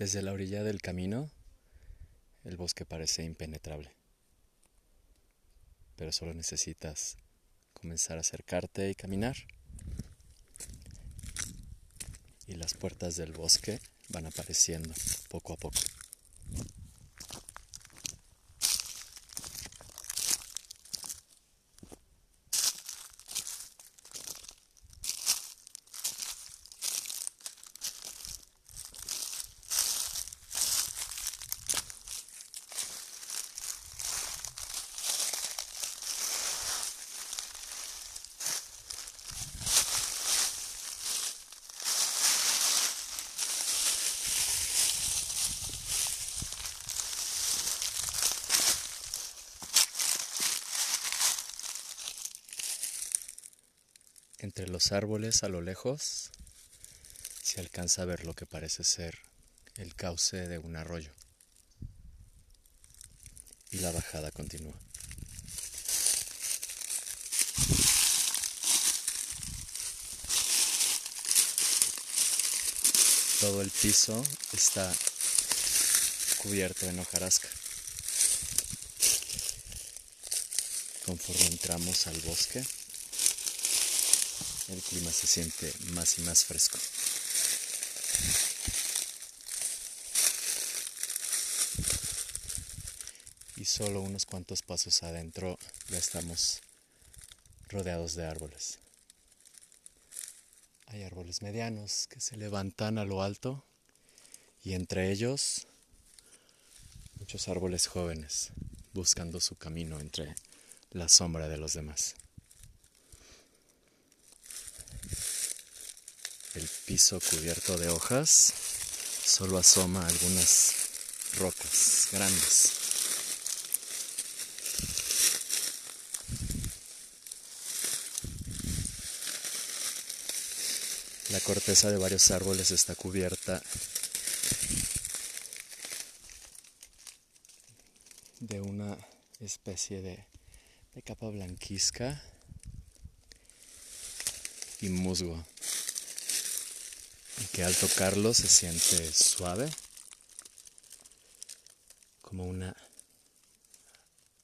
Desde la orilla del camino, el bosque parece impenetrable. Pero solo necesitas comenzar a acercarte y caminar. Y las puertas del bosque van apareciendo poco a poco. Entre los árboles a lo lejos se alcanza a ver lo que parece ser el cauce de un arroyo. Y la bajada continúa. Todo el piso está cubierto en hojarasca. Conforme entramos al bosque, el clima se siente más y más fresco. Y solo unos cuantos pasos adentro ya estamos rodeados de árboles. Hay árboles medianos que se levantan a lo alto y entre ellos muchos árboles jóvenes buscando su camino entre la sombra de los demás. El piso cubierto de hojas solo asoma algunas rocas grandes. La corteza de varios árboles está cubierta de una especie de, capa blanquizca y musgo y que al tocarlo se siente suave, como una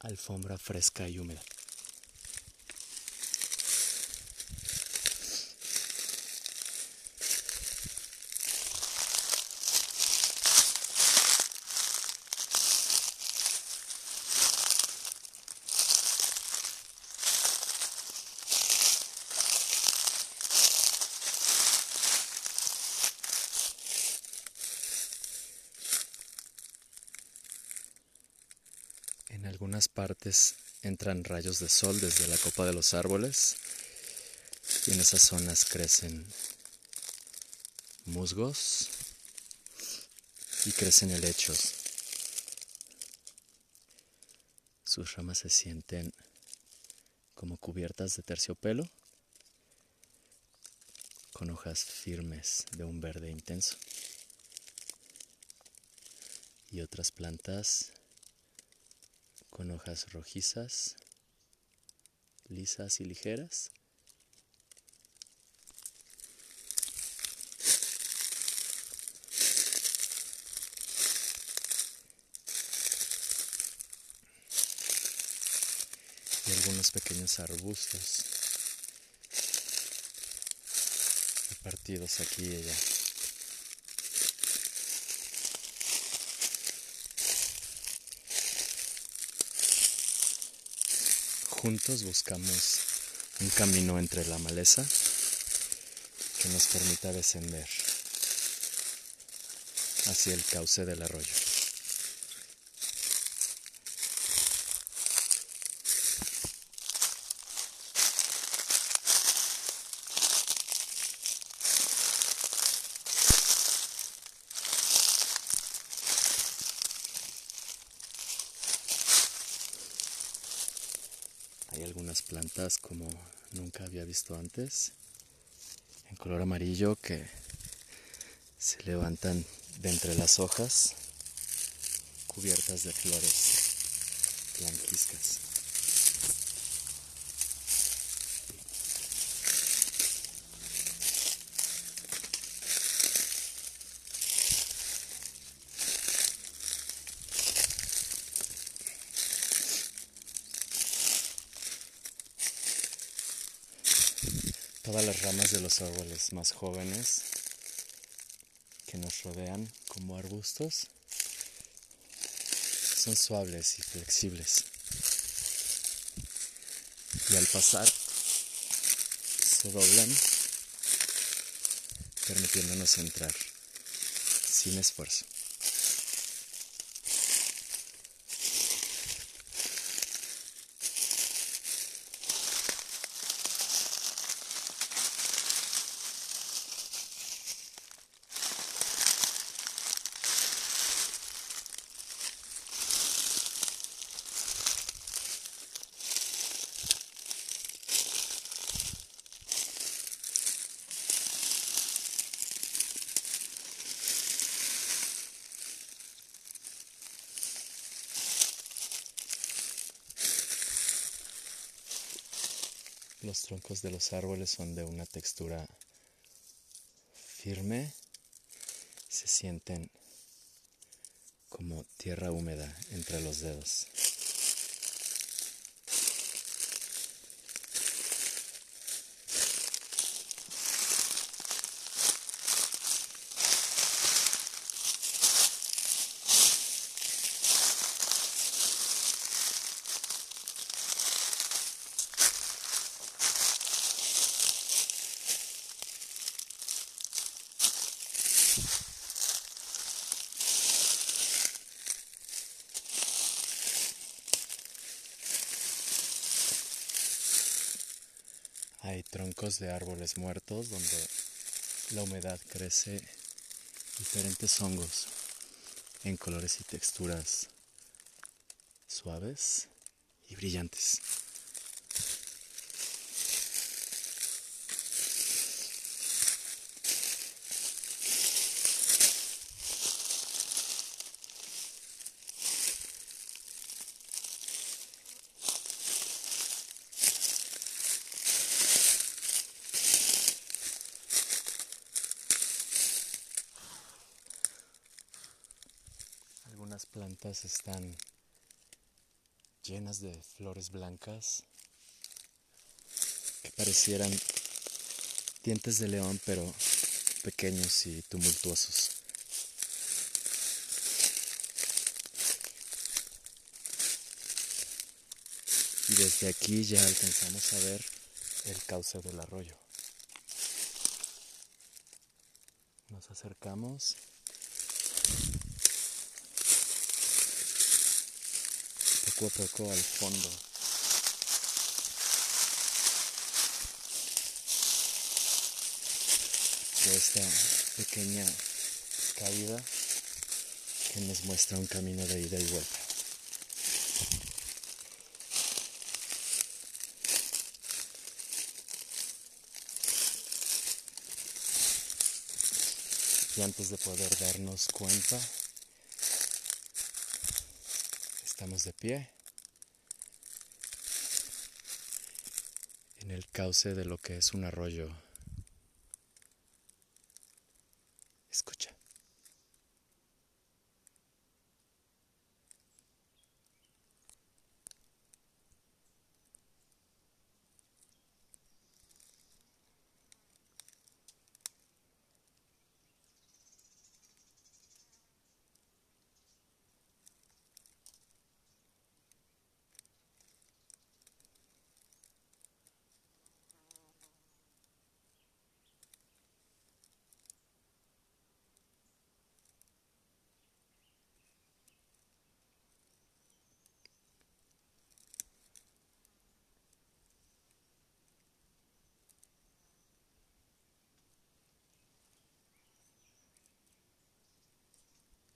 alfombra fresca y húmeda. En algunas partes entran rayos de sol desde la copa de los árboles y en esas zonas crecen musgos y crecen helechos. Sus ramas se sienten como cubiertas de terciopelo con hojas firmes de un verde intenso. Y otras plantas con hojas rojizas, lisas y ligeras. Y algunos pequeños arbustos repartidos aquí y allá. Juntos buscamos un camino entre la maleza que nos permita descender hacia el cauce del arroyo. Plantas como nunca había visto antes, en color amarillo, que se levantan de entre las hojas, cubiertas de flores blanquizcas. Todas las ramas de los árboles más jóvenes que nos rodean como arbustos son suaves y flexibles. Y al pasar se doblan permitiéndonos entrar sin esfuerzo. Los troncos de los árboles son de una textura firme, se sienten como tierra húmeda entre los dedos. Hay troncos de árboles muertos donde la humedad crece diferentes hongos en colores y texturas suaves y brillantes. Algunas plantas están llenas de flores blancas que parecieran dientes de león pero pequeños y tumultuosos. Y desde aquí ya alcanzamos a ver el cauce del arroyo. Nos acercamos. Poco a poco al fondo. De esta pequeña caída que nos muestra un camino de ida y vuelta. Y antes de poder darnos cuenta, estamos de pie en el cauce de lo que es un arroyo. Escucha.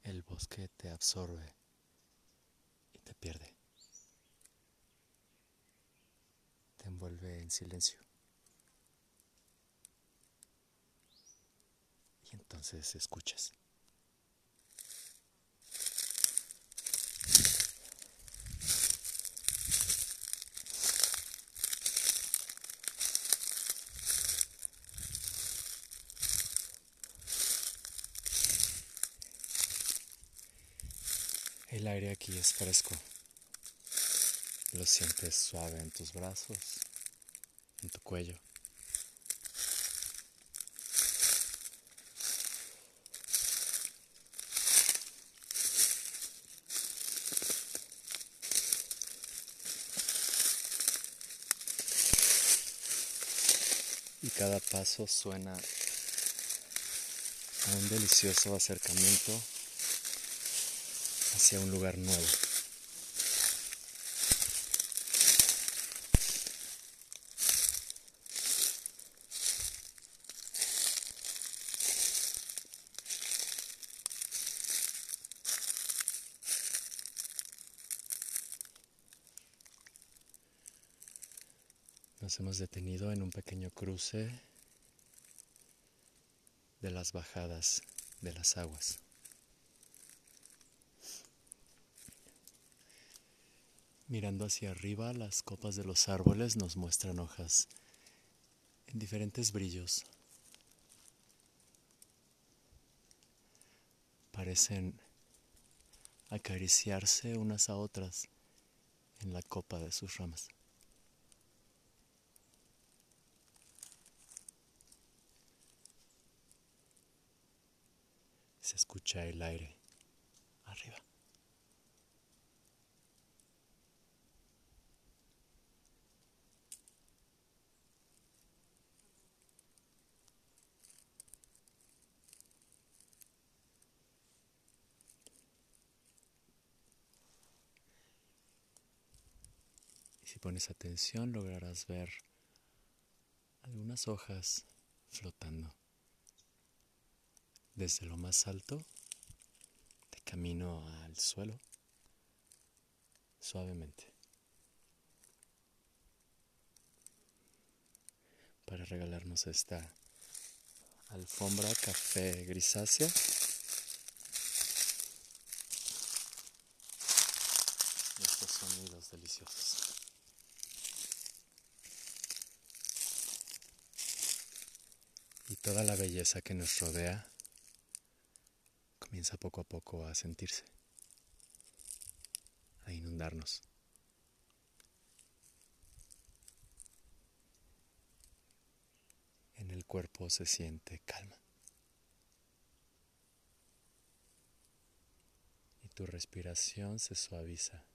El bosque te absorbe y te pierde. Te envuelve en silencio. Y entonces escuchas. El aire aquí es fresco. Lo sientes suave en tus brazos, en tu cuello. y cada paso suena a un delicioso acercamiento hacia un lugar nuevo. Nos hemos detenido en un pequeño cruce de las bajadas de las aguas. Mirando hacia arriba, las copas de los árboles nos muestran hojas en diferentes brillos. Parecen acariciarse unas a otras en la copa de sus ramas. Se escucha el aire arriba. Si pones atención lograrás ver algunas hojas flotando desde lo más alto de camino al suelo suavemente para regalarnos esta alfombra café grisácea estos sonidos deliciosos. Toda la belleza que nos rodea comienza poco a poco a sentirse, a inundarnos. En el cuerpo se siente calma. Y tu respiración se suaviza.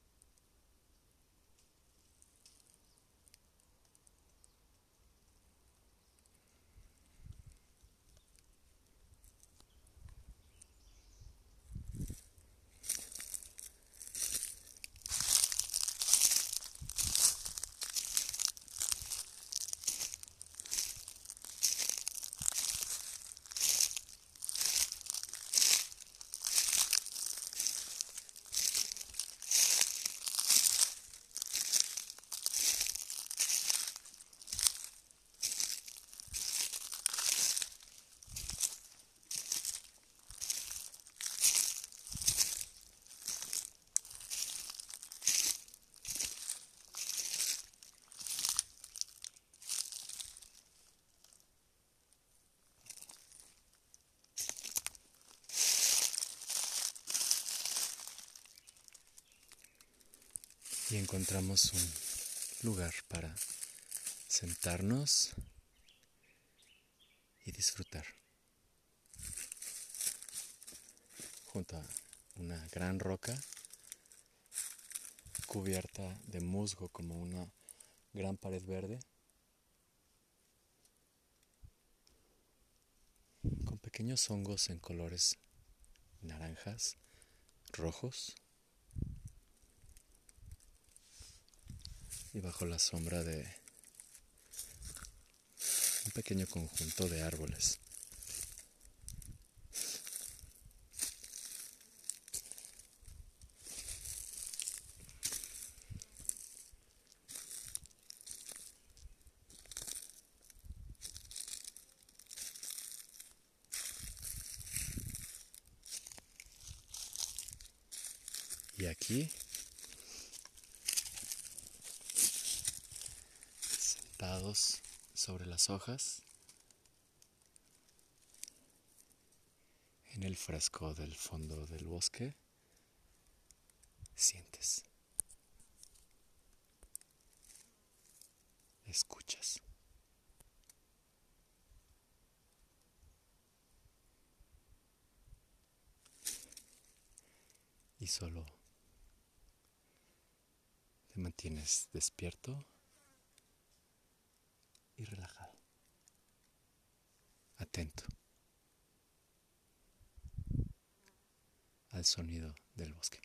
Y encontramos un lugar para sentarnos y disfrutar. Junto a una gran roca cubierta de musgo como una gran pared verde, con pequeños hongos en colores naranjas, rojos y bajo la sombra de un pequeño conjunto de árboles. Y aquí sobre hojas en el fresco del fondo del bosque. Sientes. Escuchas. Y solo te mantienes despierto y relajado. Atento al sonido del bosque.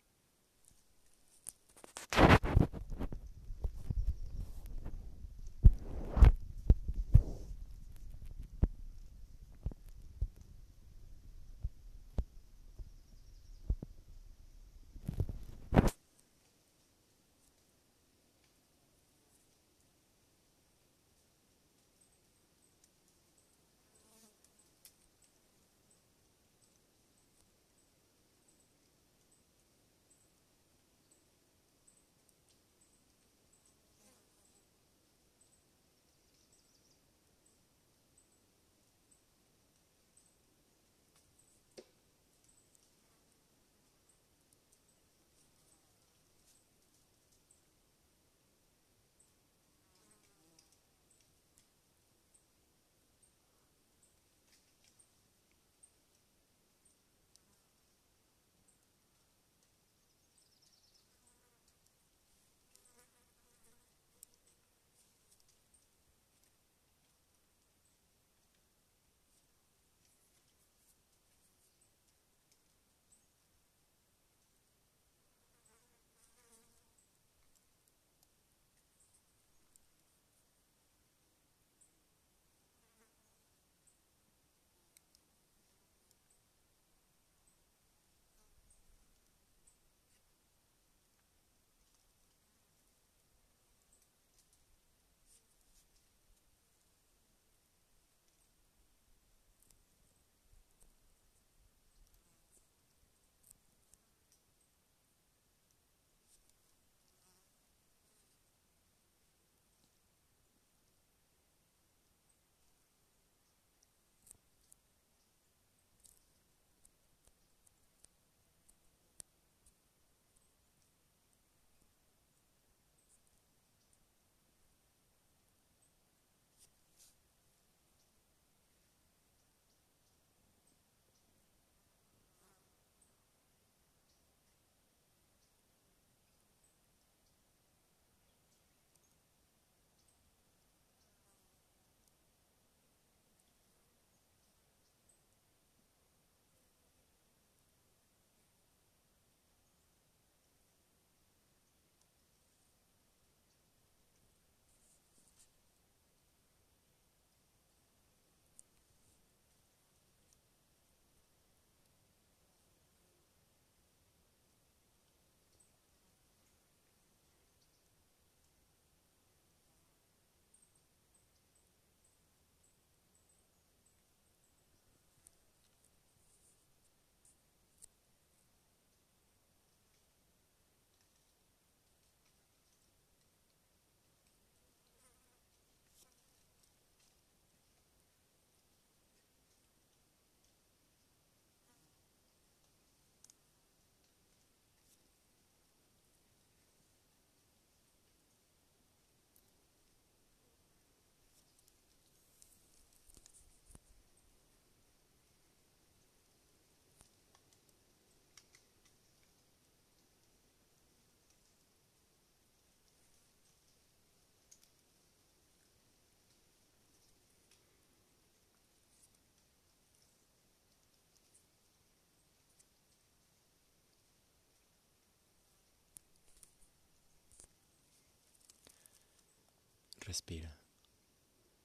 Respira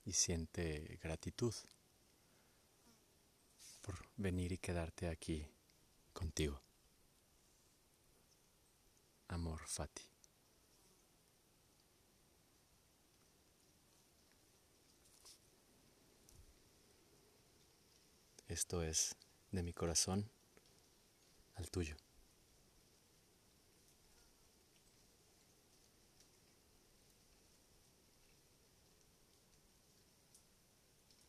y siente gratitud por venir y quedarte aquí contigo. Amor Fati. Esto es de mi corazón al tuyo.